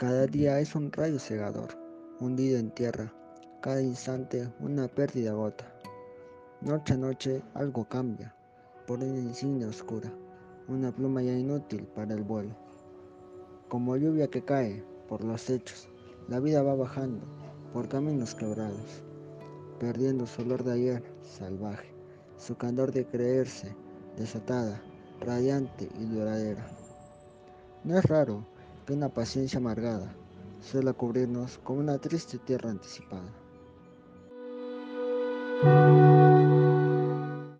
Cada día es un rayo cegador, hundido en tierra, cada instante una pérdida gota. Noche a noche algo cambia, por una insignia oscura, una pluma ya inútil para el vuelo. Como lluvia que cae por los techos, la vida va bajando por caminos quebrados, perdiendo su olor de ayer salvaje, su candor de creerse desatada, radiante y duradera. No es raro una paciencia amargada suele cubrirnos con una triste tierra anticipada.